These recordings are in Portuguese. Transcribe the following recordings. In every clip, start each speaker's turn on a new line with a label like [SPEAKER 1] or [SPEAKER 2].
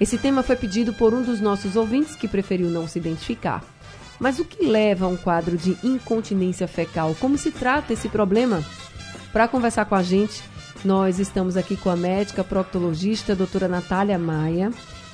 [SPEAKER 1] Esse tema foi pedido por um dos nossos ouvintes que preferiu não se identificar. Mas o que leva a um quadro de incontinência fecal? Como se trata esse problema? Para conversar com a gente, nós estamos aqui com a médica proctologista, doutora Natália Maia.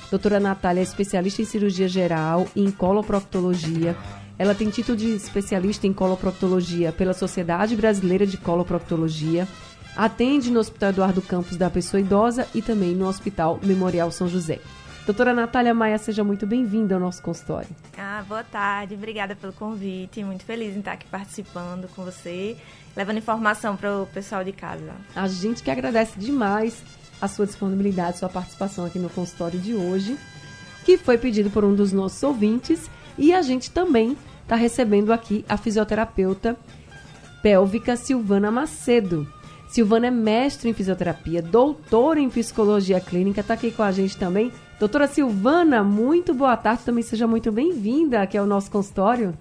[SPEAKER 1] Doutora Natália é especialista em cirurgia geral e em coloproctologia ela tem título de especialista em coloproctologia pela Sociedade Brasileira de Coloproctologia. Atende no Hospital Eduardo Campos da Pessoa Idosa e também no Hospital Memorial São José. Doutora Natália Maia, seja muito bem-vinda ao nosso consultório.
[SPEAKER 2] Ah, boa tarde, obrigada pelo convite. Muito feliz em estar aqui participando com você, levando informação para o pessoal de casa.
[SPEAKER 1] A gente que agradece demais a sua disponibilidade, sua participação aqui no consultório de hoje, que foi pedido por um dos nossos ouvintes e a gente também está recebendo aqui a fisioterapeuta pélvica Silvana Macedo. Silvana é mestre em fisioterapia, doutora em psicologia clínica, está aqui com a gente também. Doutora Silvana, muito boa tarde, também seja muito bem-vinda aqui ao nosso consultório.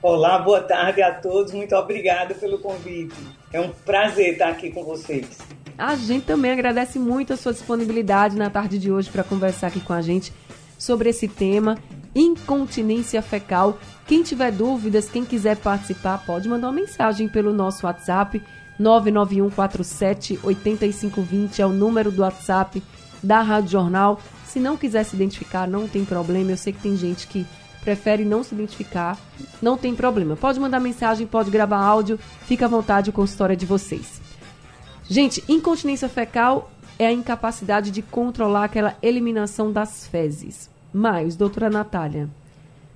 [SPEAKER 3] Olá, boa tarde a todos, muito obrigada pelo convite. É um prazer estar aqui com vocês.
[SPEAKER 1] A gente também agradece muito a sua disponibilidade na tarde de hoje para conversar aqui com a gente sobre esse tema incontinência fecal. Quem tiver dúvidas, quem quiser participar, pode mandar uma mensagem pelo nosso WhatsApp 99147 8520 é o número do WhatsApp da Rádio Jornal. Se não quiser se identificar, não tem problema. Eu sei que tem gente que prefere não se identificar, não tem problema. Pode mandar mensagem, pode gravar áudio, fica à vontade com a história de vocês. Gente, incontinência fecal é a incapacidade de controlar aquela eliminação das fezes. Mas, doutora Natália,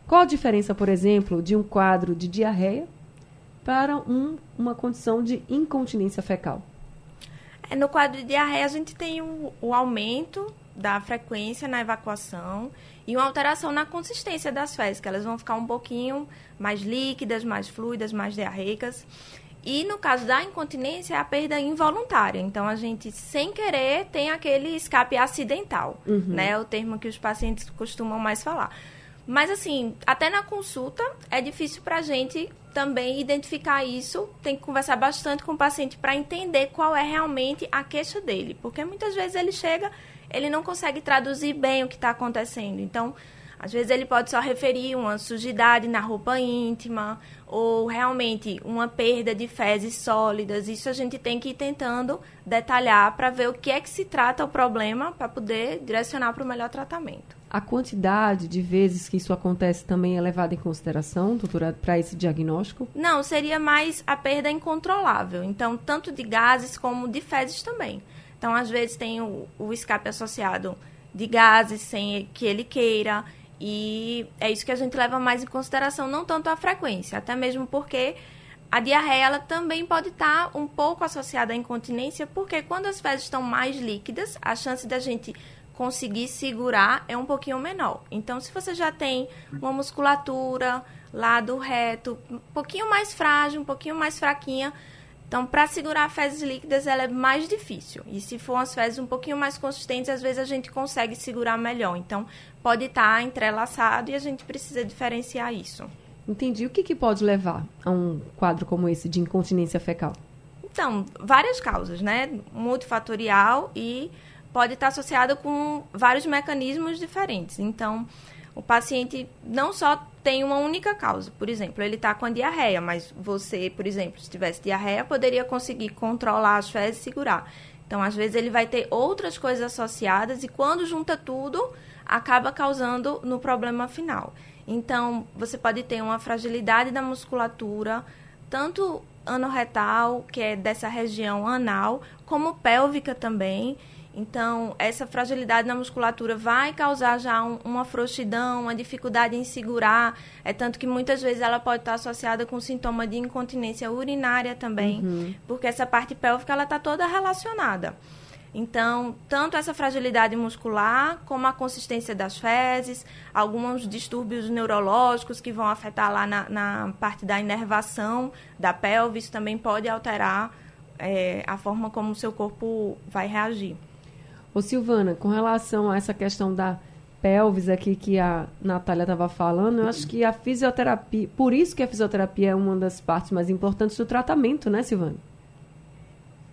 [SPEAKER 1] qual a diferença, por exemplo, de um quadro de diarreia para um, uma condição de incontinência fecal?
[SPEAKER 2] É, no quadro de diarreia, a gente tem o, o aumento da frequência na evacuação e uma alteração na consistência das fezes, que elas vão ficar um pouquinho mais líquidas, mais fluidas, mais diarreicas. E no caso da incontinência, é a perda involuntária. Então, a gente, sem querer, tem aquele escape acidental, uhum. né? É o termo que os pacientes costumam mais falar. Mas, assim, até na consulta, é difícil para a gente também identificar isso. Tem que conversar bastante com o paciente para entender qual é realmente a queixa dele. Porque muitas vezes ele chega, ele não consegue traduzir bem o que está acontecendo. Então, às vezes ele pode só referir uma sujidade na roupa íntima ou realmente uma perda de fezes sólidas. Isso a gente tem que ir tentando detalhar para ver o que é que se trata o problema para poder direcionar para o melhor tratamento.
[SPEAKER 1] A quantidade de vezes que isso acontece também é levada em consideração, doutora, para esse diagnóstico?
[SPEAKER 2] Não, seria mais a perda incontrolável. Então, tanto de gases como de fezes também. Então, às vezes tem o, o escape associado de gases sem que ele queira e é isso que a gente leva mais em consideração, não tanto a frequência, até mesmo porque a diarreia ela também pode estar um pouco associada à incontinência, porque quando as fezes estão mais líquidas, a chance da gente conseguir segurar é um pouquinho menor. Então, se você já tem uma musculatura lá do reto um pouquinho mais frágil, um pouquinho mais fraquinha, então, para segurar fezes líquidas, ela é mais difícil. E se for umas fezes um pouquinho mais consistentes, às vezes a gente consegue segurar melhor. Então, pode estar tá entrelaçado e a gente precisa diferenciar isso.
[SPEAKER 1] Entendi. O que, que pode levar a um quadro como esse de incontinência fecal?
[SPEAKER 2] Então, várias causas, né? Multifatorial e pode estar associado com vários mecanismos diferentes. Então, o paciente não só tem uma única causa. Por exemplo, ele está com a diarreia, mas você, por exemplo, se tivesse diarreia, poderia conseguir controlar as fezes e segurar. Então, às vezes, ele vai ter outras coisas associadas e quando junta tudo, acaba causando no problema final. Então, você pode ter uma fragilidade da musculatura, tanto anorretal, que é dessa região anal, como pélvica também. Então, essa fragilidade na musculatura vai causar já um, uma frouxidão, uma dificuldade em segurar. É tanto que muitas vezes ela pode estar associada com sintoma de incontinência urinária também, uhum. porque essa parte pélvica ela está toda relacionada. Então, tanto essa fragilidade muscular, como a consistência das fezes, alguns distúrbios neurológicos que vão afetar lá na, na parte da inervação da pelvis, também pode alterar é, a forma como o seu corpo vai reagir.
[SPEAKER 1] Ô Silvana, com relação a essa questão da pelvis aqui que a Natália estava falando, eu acho que a fisioterapia, por isso que a fisioterapia é uma das partes mais importantes do tratamento, né, Silvana?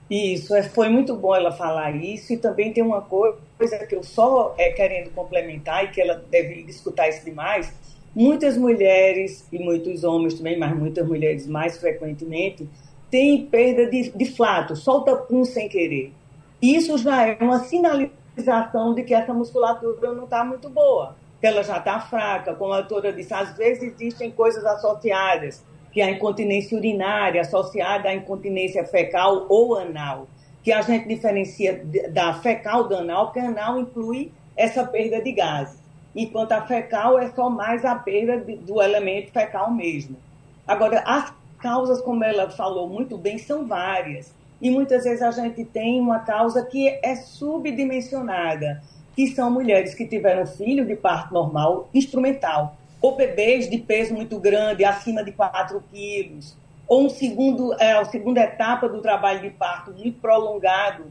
[SPEAKER 3] Isso, é, foi muito bom ela falar isso, e também tem uma coisa que eu só é, querendo complementar, e que ela deve escutar isso demais, muitas mulheres, e muitos homens também, mas muitas mulheres mais frequentemente, têm perda de, de flato, solta pum sem querer. Isso já é uma sinalização de que essa musculatura não está muito boa, que ela já está fraca, como a doutora disse, às vezes existem coisas associadas, que é a incontinência urinária associada à incontinência fecal ou anal, que a gente diferencia da fecal do anal, porque anal inclui essa perda de gases, enquanto a fecal é só mais a perda do elemento fecal mesmo. Agora, as causas, como ela falou muito bem, são várias. E muitas vezes a gente tem uma causa que é subdimensionada, que são mulheres que tiveram filho de parto normal instrumental, ou bebês de peso muito grande, acima de 4 quilos, ou um segundo, é, a segunda etapa do trabalho de parto muito prolongado,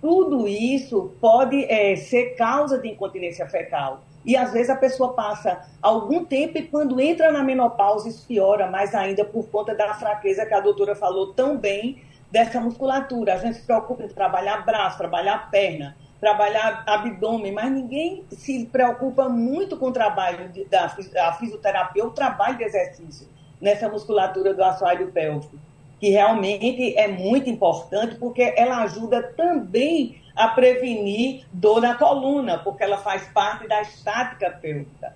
[SPEAKER 3] tudo isso pode é, ser causa de incontinência fecal. E às vezes a pessoa passa algum tempo e quando entra na menopausa isso piora mais ainda por conta da fraqueza que a doutora falou tão bem dessa musculatura. A gente se preocupa em trabalhar braço, trabalhar perna, trabalhar abdômen, mas ninguém se preocupa muito com o trabalho de, da, da fisioterapia, o trabalho de exercício nessa musculatura do assoalho pélvico, que realmente é muito importante porque ela ajuda também a prevenir dor na coluna, porque ela faz parte da estática pélvica.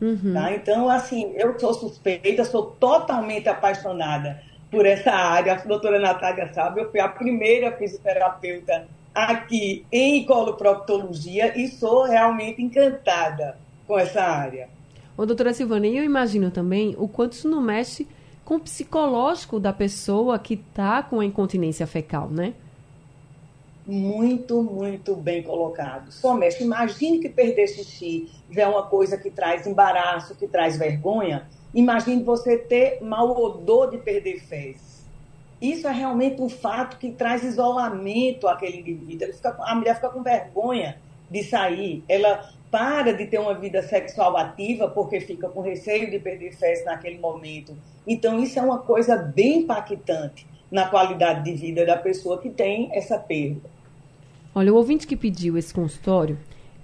[SPEAKER 3] Uhum. Tá? Então, assim, eu sou suspeita, sou totalmente apaixonada por essa área. A doutora Natália sabe, eu fui a primeira fisioterapeuta aqui em coloproctologia e sou realmente encantada com essa área.
[SPEAKER 1] Ô, doutora Silvana, eu imagino também o quanto isso não mexe com o psicológico da pessoa que está com a incontinência fecal, né?
[SPEAKER 3] Muito, muito bem colocado. Só mexe. Imagine que perder xixi já é uma coisa que traz embaraço, que traz vergonha. Imagine você ter mau odor de perder fezes isso é realmente um fato que traz isolamento àquele indivíduo. Fica, a mulher fica com vergonha de sair, ela para de ter uma vida sexual ativa porque fica com receio de perder fezes naquele momento. Então, isso é uma coisa bem impactante na qualidade de vida da pessoa que tem essa perda.
[SPEAKER 1] Olha, o ouvinte que pediu esse consultório,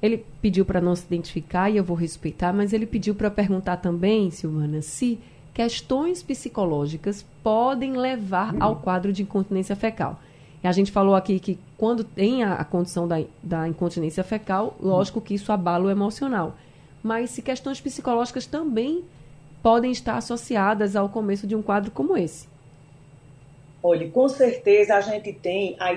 [SPEAKER 1] ele pediu para não se identificar e eu vou respeitar, mas ele pediu para perguntar também, Silvana, se questões psicológicas podem levar ao quadro de incontinência fecal. E a gente falou aqui que quando tem a, a condição da, da incontinência fecal, lógico que isso abala o emocional. Mas se questões psicológicas também podem estar associadas ao começo de um quadro como esse.
[SPEAKER 3] Olha, com certeza a gente tem a,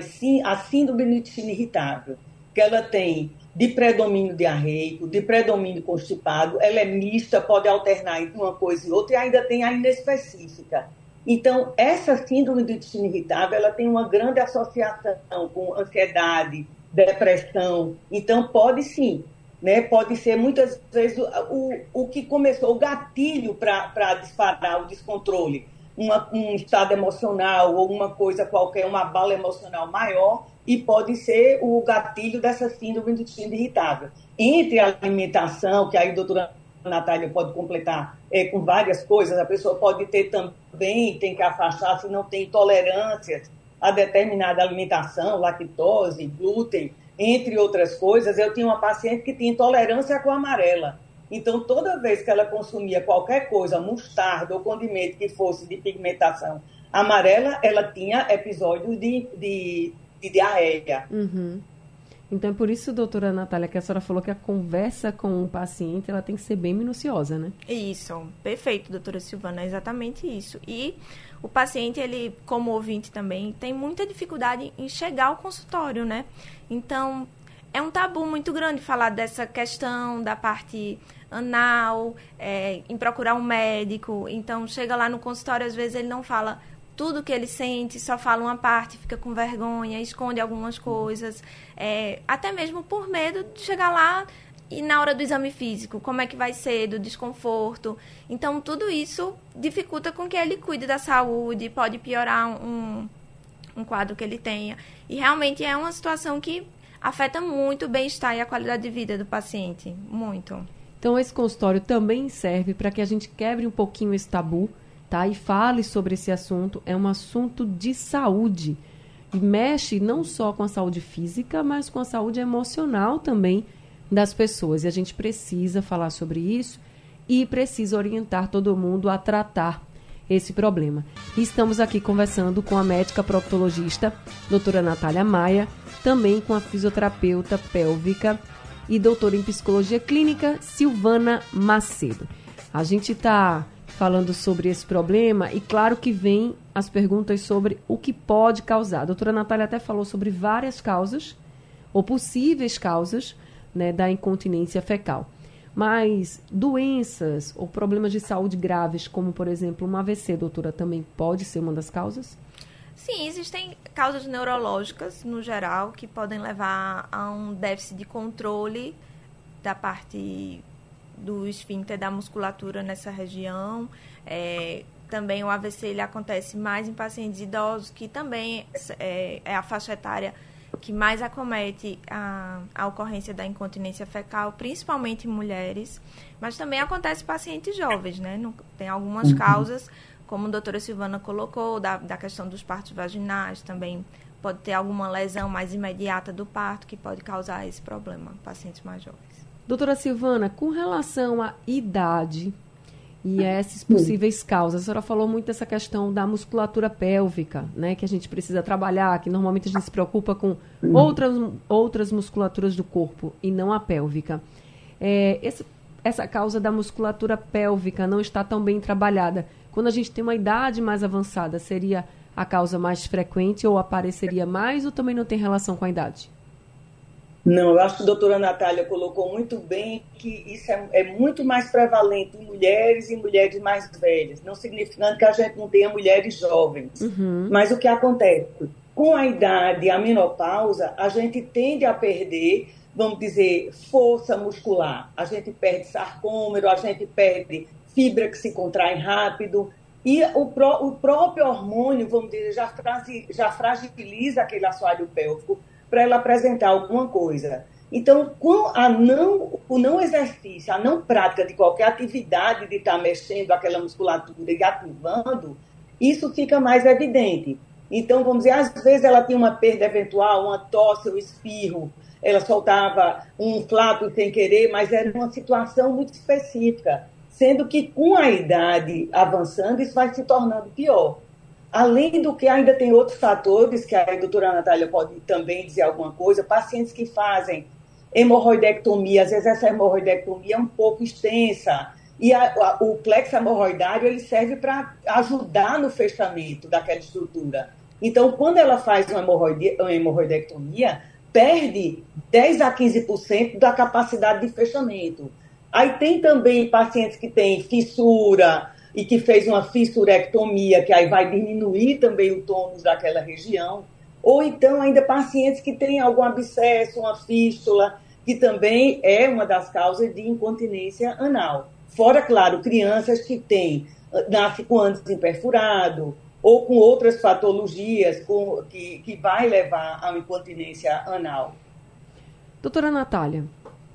[SPEAKER 3] a síndrome do intestino irritável, que ela tem de predomínio diarreico, de predomínio constipado, ela é mista, pode alternar entre uma coisa e outra, e ainda tem a inespecífica. Então, essa síndrome do intestino irritável, ela tem uma grande associação com ansiedade, depressão. Então, pode sim, né? Pode ser muitas vezes o, o, que começou, o gatilho para disparar o descontrole, uma, um estado emocional ou uma coisa qualquer, uma bala emocional maior, e pode ser o gatilho dessa síndrome do intestino irritável. Entre a alimentação, que aí a doutora Natália pode completar é, com várias coisas, a pessoa pode ter também, tem que afastar se não tem intolerâncias a determinada alimentação, lactose, glúten, entre outras coisas. Eu tinha uma paciente que tinha intolerância à cor amarela. Então, toda vez que ela consumia qualquer coisa, mostarda ou condimento que fosse de pigmentação amarela, ela tinha episódios de, de de diarreia.
[SPEAKER 1] Uhum. Então, é por isso, doutora Natália, que a senhora falou que a conversa com o paciente ela tem que ser bem minuciosa, né?
[SPEAKER 2] Isso, perfeito, doutora Silvana, é exatamente isso. E o paciente, ele, como ouvinte também, tem muita dificuldade em chegar ao consultório, né? Então, é um tabu muito grande falar dessa questão da parte anal, é, em procurar um médico. Então, chega lá no consultório, às vezes ele não fala tudo que ele sente, só fala uma parte, fica com vergonha, esconde algumas coisas, é, até mesmo por medo de chegar lá e na hora do exame físico, como é que vai ser, do desconforto. Então, tudo isso dificulta com que ele cuide da saúde, pode piorar um, um quadro que ele tenha. E realmente é uma situação que afeta muito o bem-estar e a qualidade de vida do paciente. Muito.
[SPEAKER 1] Então, esse consultório também serve para que a gente quebre um pouquinho esse tabu tá? E fale sobre esse assunto. É um assunto de saúde. E mexe não só com a saúde física, mas com a saúde emocional também das pessoas. E a gente precisa falar sobre isso e precisa orientar todo mundo a tratar esse problema. Estamos aqui conversando com a médica proctologista, doutora Natália Maia, também com a fisioterapeuta pélvica e doutora em psicologia clínica, Silvana Macedo. A gente está falando sobre esse problema e claro que vem as perguntas sobre o que pode causar. A doutora Natália até falou sobre várias causas ou possíveis causas né, da incontinência fecal. Mas doenças ou problemas de saúde graves, como por exemplo uma AVC, doutora, também pode ser uma das causas?
[SPEAKER 2] Sim, existem causas neurológicas no geral que podem levar a um déficit de controle da parte do esfíncter da musculatura nessa região. É, também o AVC ele acontece mais em pacientes idosos, que também é, é a faixa etária que mais acomete a, a, ocorrência da incontinência fecal, principalmente em mulheres, mas também acontece em pacientes jovens, né? tem algumas uhum. causas, como a doutora Silvana colocou, da, da questão dos partos vaginais, também pode ter alguma lesão mais imediata do parto que pode causar esse problema em pacientes mais jovens.
[SPEAKER 1] Doutora Silvana, com relação à idade e essas possíveis causas, a senhora falou muito dessa questão da musculatura pélvica, né, que a gente precisa trabalhar, que normalmente a gente se preocupa com outras, outras musculaturas do corpo e não a pélvica. É, esse, essa causa da musculatura pélvica não está tão bem trabalhada. Quando a gente tem uma idade mais avançada, seria a causa mais frequente ou apareceria mais ou também não tem relação com a idade?
[SPEAKER 3] Não, eu acho que a doutora Natália colocou muito bem que isso é, é, muito mais prevalente em mulheres e mulheres mais velhas, não significando que a gente não tenha mulheres jovens. Uhum. Mas o que acontece? Com a idade, a menopausa, a gente tende a perder, vamos dizer, força muscular. A gente perde sarcômero, a gente perde fibra que se contrai rápido. E o, pró o próprio hormônio, vamos dizer, já, já fragiliza aquele assoalho pélvico para ela apresentar alguma coisa. Então, com a não, o não exercício, a não prática de qualquer atividade de estar tá mexendo aquela musculatura e ativando, isso fica mais evidente. Então, vamos dizer, às vezes ela tinha uma perda eventual, uma tosse, um espirro, ela soltava um flato sem querer, mas era uma situação muito específica. Sendo que com a idade avançando, isso vai se tornando pior. Além do que, ainda tem outros fatores, que a doutora Natália pode também dizer alguma coisa, pacientes que fazem hemorroidectomia, às vezes essa hemorroidectomia é um pouco extensa, e a, a, o plexo hemorroidário ele serve para ajudar no fechamento daquela estrutura. Então, quando ela faz uma, uma hemorroidectomia, perde 10 a 15% da capacidade de fechamento. Aí tem também pacientes que têm fissura, e que fez uma fissurectomia, que aí vai diminuir também o tônus daquela região, ou então ainda pacientes que têm algum abscesso, uma fístula, que também é uma das causas de incontinência anal. Fora, claro, crianças que têm, nascem com ânus imperfurado, ou com outras patologias com, que, que vai levar a uma incontinência anal.
[SPEAKER 1] Doutora Natália,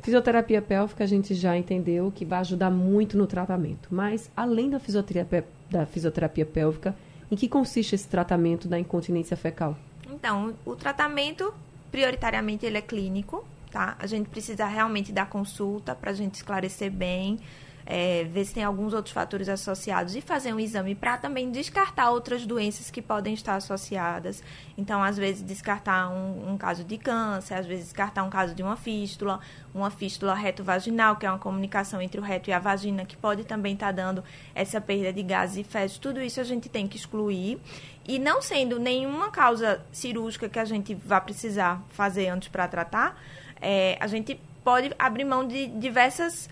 [SPEAKER 1] Fisioterapia pélvica a gente já entendeu que vai ajudar muito no tratamento, mas além da fisioterapia, da fisioterapia pélvica, em que consiste esse tratamento da incontinência fecal?
[SPEAKER 2] Então, o tratamento prioritariamente ele é clínico, tá? A gente precisa realmente dar consulta para a gente esclarecer bem é, ver se tem alguns outros fatores associados e fazer um exame para também descartar outras doenças que podem estar associadas. Então, às vezes, descartar um, um, caso de câncer, às vezes, descartar um caso de uma fístula, uma fístula reto-vaginal, que é uma comunicação entre o reto e a vagina, que pode também estar dando essa perda de gases e fezes. Tudo isso a gente tem que excluir. E não sendo nenhuma causa cirúrgica que a gente vá precisar fazer antes para tratar, é, a gente pode abrir mão de diversas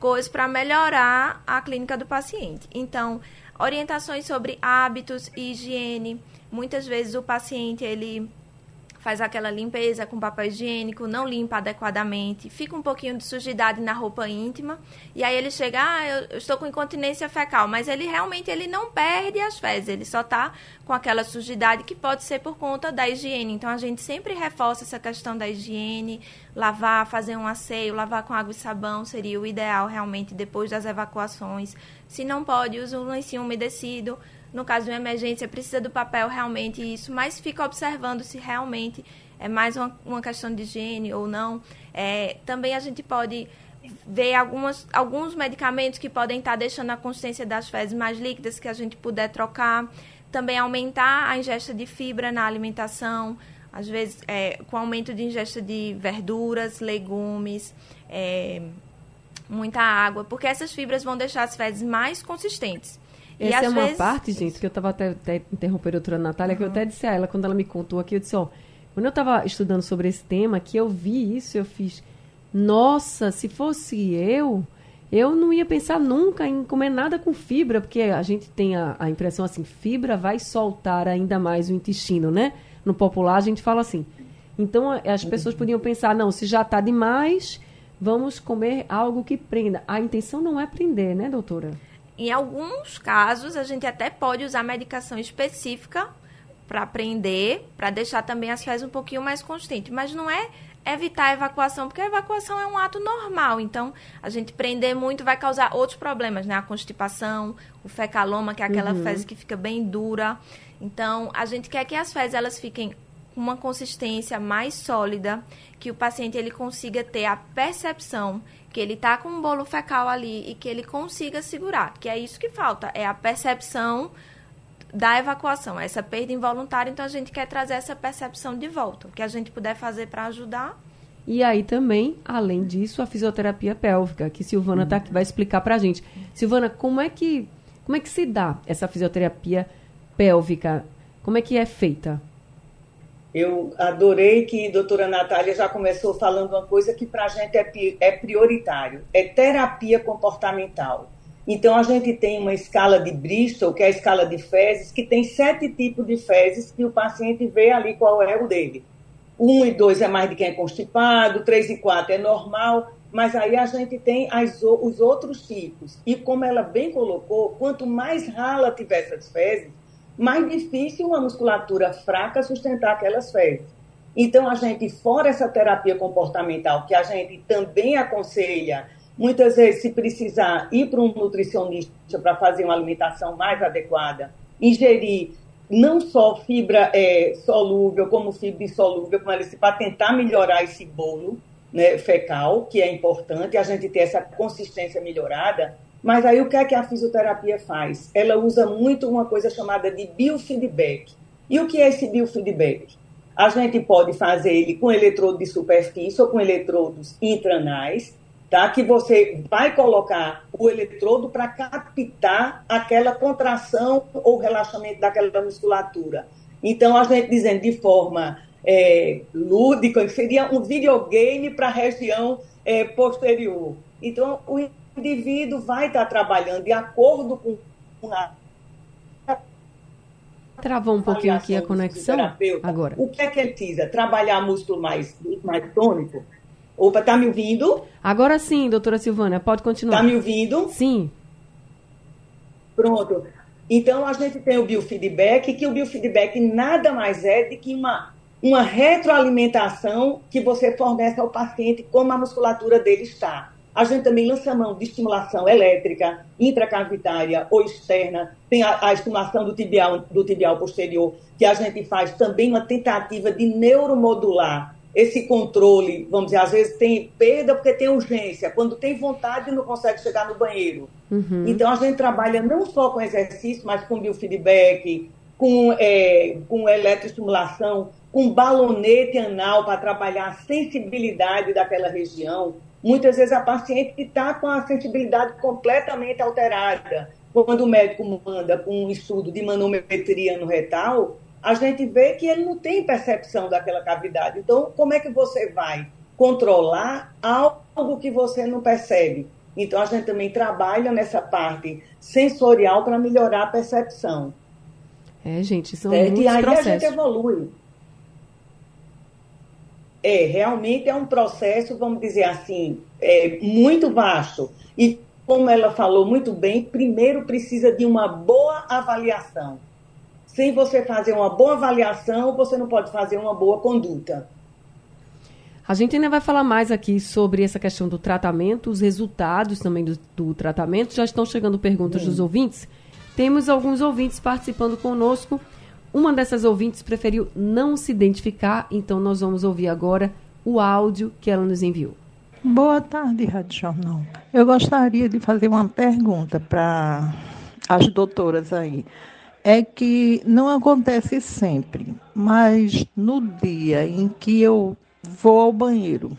[SPEAKER 2] coisas para melhorar a clínica do paciente. Então, Orientações sobre hábitos e higiene. Muitas vezes o paciente ele faz aquela limpeza com papel higiênico, não limpa adequadamente, fica um pouquinho de sujidade na roupa íntima, e aí ele chega, ah, eu, estou com incontinência fecal, mas ele realmente ele não perde as fezes, ele só está com aquela sujidade que pode ser por conta da higiene. Então a gente sempre reforça essa questão da higiene, lavar, fazer um asseio, lavar com água e sabão seria o ideal realmente depois das evacuações. Se não pode, use um lencinho umedecido no caso de uma emergência, precisa do papel realmente isso, mas fica observando se realmente é mais uma, uma questão de higiene ou não. É, também a gente pode ver algumas, alguns medicamentos que podem estar deixando a consistência das fezes mais líquidas que a gente puder trocar. Também aumentar a ingesta de fibra na alimentação, às vezes é, com aumento de ingesta de verduras, legumes, é, muita água, porque essas fibras vão deixar as fezes mais consistentes.
[SPEAKER 1] Essa é uma vezes... parte, gente, que eu estava até, até interrompendo a doutora Natália, uhum. que eu até disse a ela, quando ela me contou aqui, eu disse, ó, quando eu estava estudando sobre esse tema, que eu vi isso, eu fiz, nossa, se fosse eu, eu não ia pensar nunca em comer nada com fibra, porque a gente tem a, a impressão assim, fibra vai soltar ainda mais o intestino, né? No popular a gente fala assim. Então as pessoas podiam pensar, não, se já está demais, vamos comer algo que prenda. A intenção não é prender, né, doutora?
[SPEAKER 2] Em alguns casos, a gente até pode usar medicação específica para prender, para deixar também as fezes um pouquinho mais consistentes. Mas não é evitar a evacuação, porque a evacuação é um ato normal. Então, a gente prender muito vai causar outros problemas, né? A constipação, o fecaloma, que é aquela uhum. fezes que fica bem dura. Então, a gente quer que as fezes elas fiquem uma consistência mais sólida, que o paciente ele consiga ter a percepção que ele está com um bolo fecal ali e que ele consiga segurar, que é isso que falta, é a percepção da evacuação, essa perda involuntária, então a gente quer trazer essa percepção de volta, o que a gente puder fazer para ajudar.
[SPEAKER 1] E aí também, além disso, a fisioterapia pélvica, que Silvana tá aqui, vai explicar para a gente. Silvana, como é que como é que se dá essa fisioterapia pélvica? Como é que é feita?
[SPEAKER 3] Eu adorei que a doutora Natália já começou falando uma coisa que para a gente é, é prioritário, é terapia comportamental. Então, a gente tem uma escala de Bristol, que é a escala de fezes, que tem sete tipos de fezes que o paciente vê ali qual é o dele. Um e dois é mais de quem é constipado, três e quatro é normal, mas aí a gente tem as, os outros tipos. E como ela bem colocou, quanto mais rala tiver essas fezes, mais difícil uma musculatura fraca sustentar aquelas fezes. Então, a gente, fora essa terapia comportamental, que a gente também aconselha, muitas vezes, se precisar, ir para um nutricionista para fazer uma alimentação mais adequada, ingerir não só fibra é, solúvel, como fibra insolúvel, para tentar melhorar esse bolo né, fecal, que é importante, a gente ter essa consistência melhorada, mas aí o que é que a fisioterapia faz? Ela usa muito uma coisa chamada de biofeedback. E o que é esse biofeedback? A gente pode fazer ele com eletrodo de superfície ou com eletrodos intranais, tá? Que você vai colocar o eletrodo para captar aquela contração ou relaxamento daquela musculatura. Então, a gente dizendo de forma é, lúdica, seria um videogame para a região é, posterior. Então, o indivíduo vai estar trabalhando de acordo com a
[SPEAKER 1] Travou um pouquinho aqui a conexão. Agora.
[SPEAKER 3] O que é que ele precisa? Trabalhar músculo mais, mais tônico? Opa, tá me ouvindo?
[SPEAKER 1] Agora sim, doutora Silvana, pode continuar.
[SPEAKER 3] Tá me ouvindo?
[SPEAKER 1] Sim.
[SPEAKER 3] Pronto. Então, a gente tem o biofeedback, que o biofeedback nada mais é do que uma, uma retroalimentação que você fornece ao paciente como a musculatura dele está. A gente também lança mão de estimulação elétrica, intracavitária ou externa. Tem a, a, estimulação do tibial, do tibial posterior, que a gente faz também uma tentativa de neuromodular esse controle. Vamos dizer, às vezes tem perda porque tem urgência. Quando tem vontade, não consegue chegar no banheiro. Uhum. Então, a gente trabalha não só com exercício, mas com biofeedback, com, é, com eletroestimulação, com balonete anal para trabalhar a sensibilidade daquela região Muitas vezes a paciente está com a sensibilidade completamente alterada. Quando o médico manda com um estudo de manometria no retal, a gente vê que ele não tem percepção daquela cavidade. Então, como é que você vai controlar algo que você não percebe? Então, a gente também trabalha nessa parte sensorial para melhorar a percepção.
[SPEAKER 1] É, gente, são certo? muitos E aí processos. a gente
[SPEAKER 3] evolui. É, realmente é um processo, vamos dizer assim, é, muito vasto. E, como ela falou muito bem, primeiro precisa de uma boa avaliação. Sem você fazer uma boa avaliação, você não pode fazer uma boa conduta.
[SPEAKER 1] A gente ainda vai falar mais aqui sobre essa questão do tratamento, os resultados também do, do tratamento. Já estão chegando perguntas dos ouvintes. Temos alguns ouvintes participando conosco. Uma dessas ouvintes preferiu não se identificar, então nós vamos ouvir agora o áudio que ela nos enviou.
[SPEAKER 4] Boa tarde, Rádio Jornal. Eu gostaria de fazer uma pergunta para as doutoras aí. É que não acontece sempre, mas no dia em que eu vou ao banheiro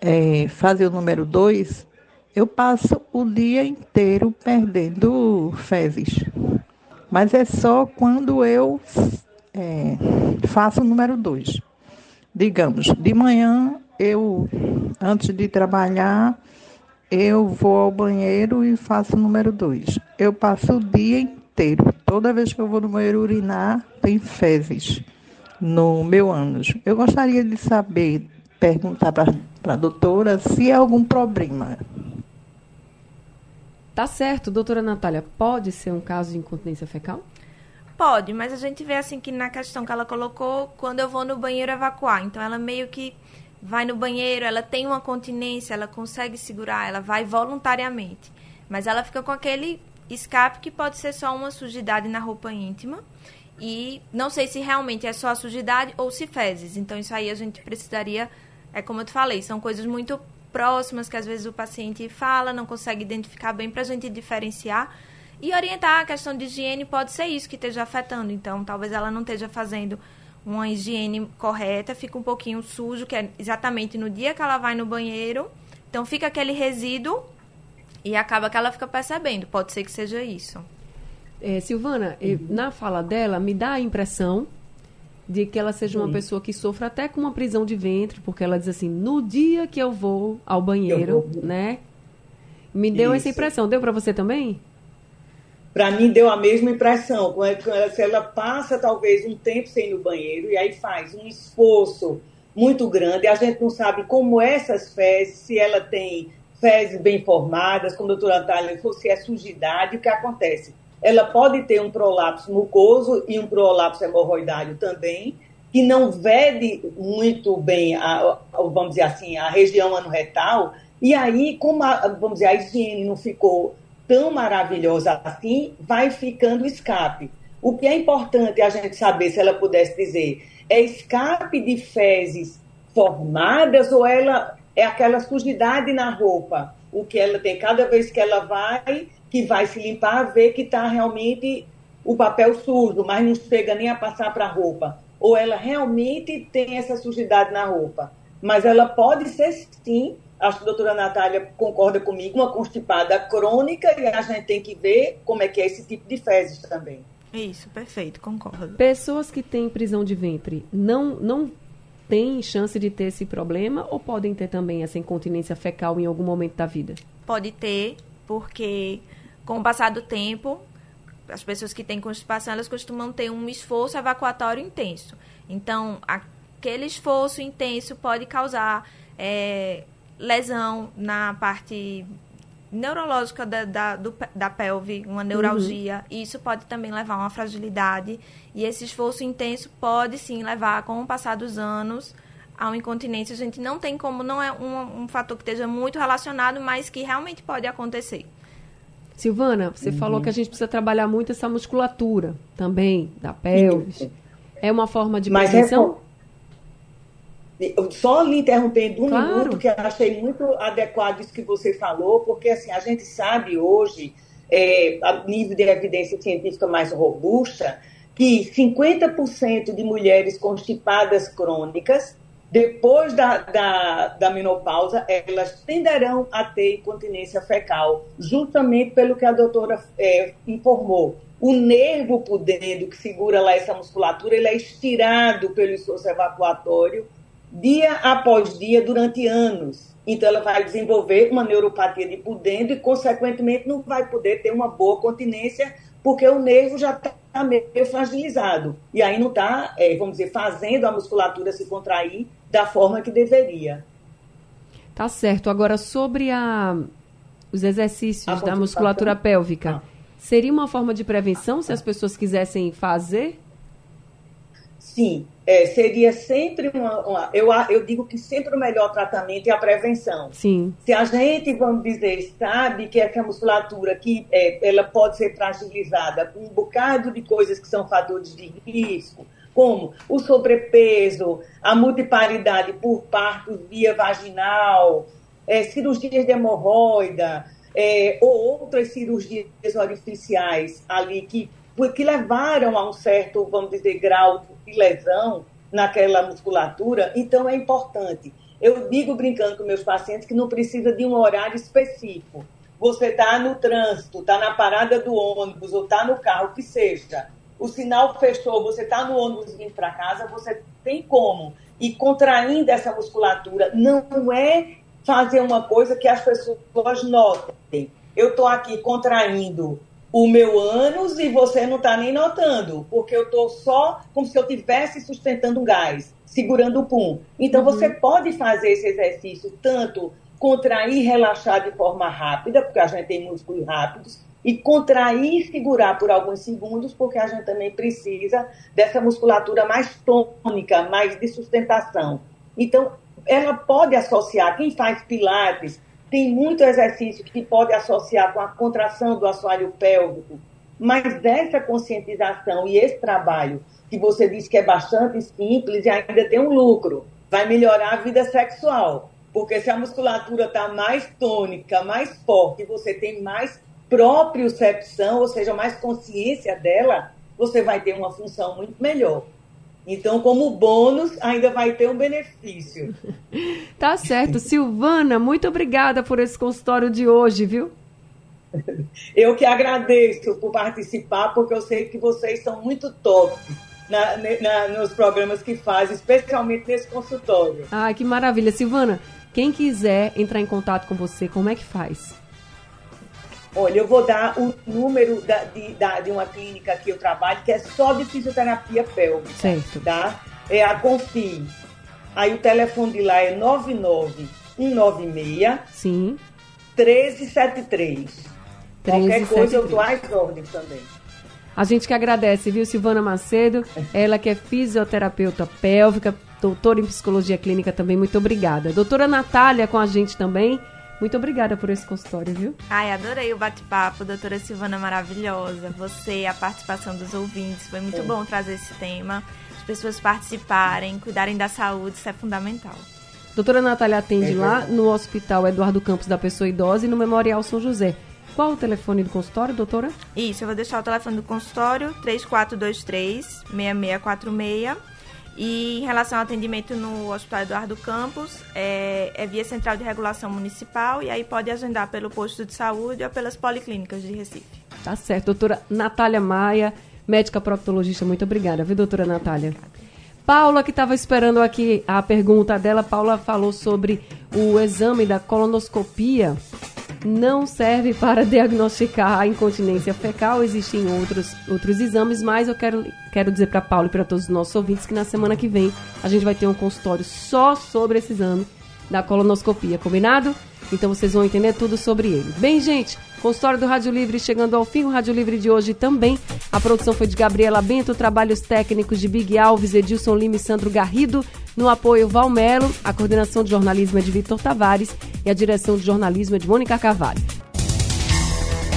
[SPEAKER 4] é, fazer o número 2, eu passo o dia inteiro perdendo fezes. Mas é só quando eu é, faço o número 2. Digamos, de manhã eu, antes de trabalhar, eu vou ao banheiro e faço o número 2. Eu passo o dia inteiro. Toda vez que eu vou no banheiro urinar, tem fezes no meu ânus. Eu gostaria de saber, perguntar para a doutora se há algum problema.
[SPEAKER 1] Tá certo, doutora Natália, pode ser um caso de incontinência fecal?
[SPEAKER 2] Pode, mas a gente vê assim que na questão que ela colocou, quando eu vou no banheiro evacuar, então ela meio que vai no banheiro, ela tem uma continência, ela consegue segurar, ela vai voluntariamente, mas ela fica com aquele escape que pode ser só uma sujidade na roupa íntima e não sei se realmente é só a sujidade ou se fezes. Então, isso aí a gente precisaria, é como eu te falei, são coisas muito próximas que às vezes o paciente fala, não consegue identificar bem para a gente diferenciar. E orientar a questão de higiene pode ser isso que esteja afetando. Então, talvez ela não esteja fazendo uma higiene correta, fica um pouquinho sujo, que é exatamente no dia que ela vai no banheiro. Então, fica aquele resíduo e acaba que ela fica percebendo. Pode ser que seja isso.
[SPEAKER 1] É, Silvana, uhum. na fala dela, me dá a impressão de que ela seja uma Sim. pessoa que sofra até com uma prisão de ventre, porque ela diz assim, no dia que eu vou ao banheiro, vou... né? Me deu Isso. essa impressão. Deu para você também?
[SPEAKER 3] Para mim deu a mesma impressão. Se ela passa talvez um tempo sem ir no banheiro e aí faz um esforço muito grande, a gente não sabe como essas fezes, se ela tem fezes bem formadas, como a doutora Natália falou, se é sujidade, o que acontece? Ela pode ter um prolapso mucoso e um prolapso hemorroidário também, que não vede muito bem, a, vamos dizer assim, a região anorretal, e aí, como a, vamos dizer, a higiene não ficou tão maravilhosa assim, vai ficando escape. O que é importante a gente saber, se ela pudesse dizer, é escape de fezes formadas ou ela é aquela sujidade na roupa? O que ela tem cada vez que ela vai que vai se limpar, vê que está realmente o papel sujo, mas não chega nem a passar para a roupa. Ou ela realmente tem essa sujidade na roupa. Mas ela pode ser, sim, acho que a doutora Natália concorda comigo, uma constipada crônica e a gente tem que ver como é que é esse tipo de fezes também.
[SPEAKER 2] Isso, perfeito, concordo.
[SPEAKER 1] Pessoas que têm prisão de ventre não, não têm chance de ter esse problema ou podem ter também essa incontinência fecal em algum momento da vida?
[SPEAKER 2] Pode ter, porque com o passar do tempo, as pessoas que têm constipação, elas costumam ter um esforço evacuatório intenso. Então, aquele esforço intenso pode causar é, lesão na parte neurológica da, da, do, da pelve, uma neuralgia. Uhum. E isso pode também levar a uma fragilidade. E esse esforço intenso pode sim levar, com o passar dos anos, a uma incontinência. A gente não tem como, não é um, um fator que esteja muito relacionado, mas que realmente pode acontecer.
[SPEAKER 1] Silvana, você uhum. falou que a gente precisa trabalhar muito essa musculatura também, da pelvis. É uma forma de Mas prevenção?
[SPEAKER 3] É... Só lhe interrompendo um claro. minuto, que eu achei muito adequado isso que você falou, porque assim, a gente sabe hoje, é, a nível de evidência científica mais robusta, que 50% de mulheres constipadas crônicas depois da, da, da, menopausa, elas tenderão a ter incontinência fecal, justamente pelo que a doutora é, informou. O nervo pudendo que segura lá essa musculatura, ele é estirado pelo esforço evacuatório dia após dia, durante anos. Então, ela vai desenvolver uma neuropatia de pudendo e, consequentemente, não vai poder ter uma boa continência, porque o nervo já está meio fragilizado. E aí não está, é, vamos dizer, fazendo a musculatura se contrair da forma que deveria.
[SPEAKER 1] Tá certo. Agora, sobre a, os exercícios da musculatura pélvica, ah. seria uma forma de prevenção se as pessoas quisessem fazer?
[SPEAKER 3] Sim, é, seria sempre uma, uma, eu, eu digo que sempre o melhor tratamento é a prevenção.
[SPEAKER 1] Sim.
[SPEAKER 3] Se a gente, vamos dizer, sabe que essa musculatura que é, ela pode ser fragilizada com um bocado de coisas que são fatores de risco, como o sobrepeso, a multiparidade por parto via vaginal, é, cirurgias de hemorroida, é, ou outras cirurgias orificiais ali que, que levaram a um certo, vamos dizer, grau de lesão naquela musculatura, então é importante. Eu digo brincando com meus pacientes que não precisa de um horário específico. Você está no trânsito, está na parada do ônibus ou está no carro, que seja. O sinal fechou, você está no ônibus vindo para casa, você tem como. E contraindo essa musculatura, não é fazer uma coisa que as pessoas notem. Eu estou aqui contraindo o meu ânus e você não está nem notando, porque eu estou só como se eu estivesse sustentando um gás, segurando o pum. Então, uhum. você pode fazer esse exercício tanto contrair e relaxar de forma rápida, porque a gente tem músculos rápidos, e contrair e segurar por alguns segundos, porque a gente também precisa dessa musculatura mais tônica, mais de sustentação. Então, ela pode associar, quem faz pilates, tem muito exercício que pode associar com a contração do assoalho pélvico, mas essa conscientização e esse trabalho, que você disse que é bastante simples e ainda tem um lucro, vai melhorar a vida sexual. Porque se a musculatura está mais tônica, mais forte, você tem mais propriocepção, ou seja, mais consciência dela, você vai ter uma função muito melhor. Então, como bônus, ainda vai ter um benefício.
[SPEAKER 1] tá certo. Silvana, muito obrigada por esse consultório de hoje, viu?
[SPEAKER 3] Eu que agradeço por participar, porque eu sei que vocês são muito top na, na, nos programas que fazem, especialmente nesse consultório.
[SPEAKER 1] Ai, que maravilha. Silvana, quem quiser entrar em contato com você, como é que faz?
[SPEAKER 3] Olha, eu vou dar o número da, de, da, de uma clínica que eu trabalho, que é só de fisioterapia pélvica.
[SPEAKER 1] Certo.
[SPEAKER 3] Tá? É a Confi. Aí o telefone de lá é 99196
[SPEAKER 1] Sim.
[SPEAKER 3] 1373. Qualquer coisa eu dou as ordens também.
[SPEAKER 1] A gente que agradece, viu, Silvana Macedo? Ela que é fisioterapeuta pélvica, doutora em psicologia clínica também, muito obrigada. Doutora Natália com a gente também. Muito obrigada por esse consultório, viu?
[SPEAKER 2] Ai, adorei o bate-papo, doutora Silvana maravilhosa. Você, a participação dos ouvintes, foi muito é. bom trazer esse tema. As pessoas participarem, cuidarem da saúde, isso é fundamental.
[SPEAKER 1] Doutora Natália atende é lá no Hospital Eduardo Campos da Pessoa Idosa e no Memorial São José. Qual o telefone do consultório, doutora?
[SPEAKER 2] Isso, eu vou deixar o telefone do consultório, 3423 6646 e em relação ao atendimento no Hospital Eduardo Campos, é, é, via central de regulação municipal e aí pode agendar pelo posto de saúde ou pelas policlínicas de Recife.
[SPEAKER 1] Tá certo. Doutora Natália Maia, médica proctologista, muito obrigada, viu, doutora Natália? Paula, que estava esperando aqui a pergunta dela, Paula falou sobre o exame da colonoscopia não serve para diagnosticar a incontinência fecal. Existem outros, outros exames, mas eu quero, quero dizer para Paulo e para todos os nossos ouvintes que na semana que vem a gente vai ter um consultório só sobre esse exame da colonoscopia, combinado? Então vocês vão entender tudo sobre ele. Bem, gente, consultório do Rádio Livre chegando ao fim. O Rádio Livre de hoje também. A produção foi de Gabriela Bento, trabalhos técnicos de Big Alves, Edilson Lima e Sandro Garrido. No apoio, Valmelo. A coordenação de jornalismo é de Vitor Tavares e a direção de jornalismo é de Mônica Carvalho.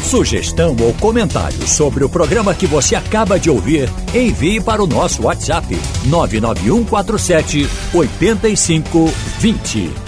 [SPEAKER 5] Sugestão ou comentário sobre o programa que você acaba de ouvir, envie para o nosso WhatsApp 99147 8520.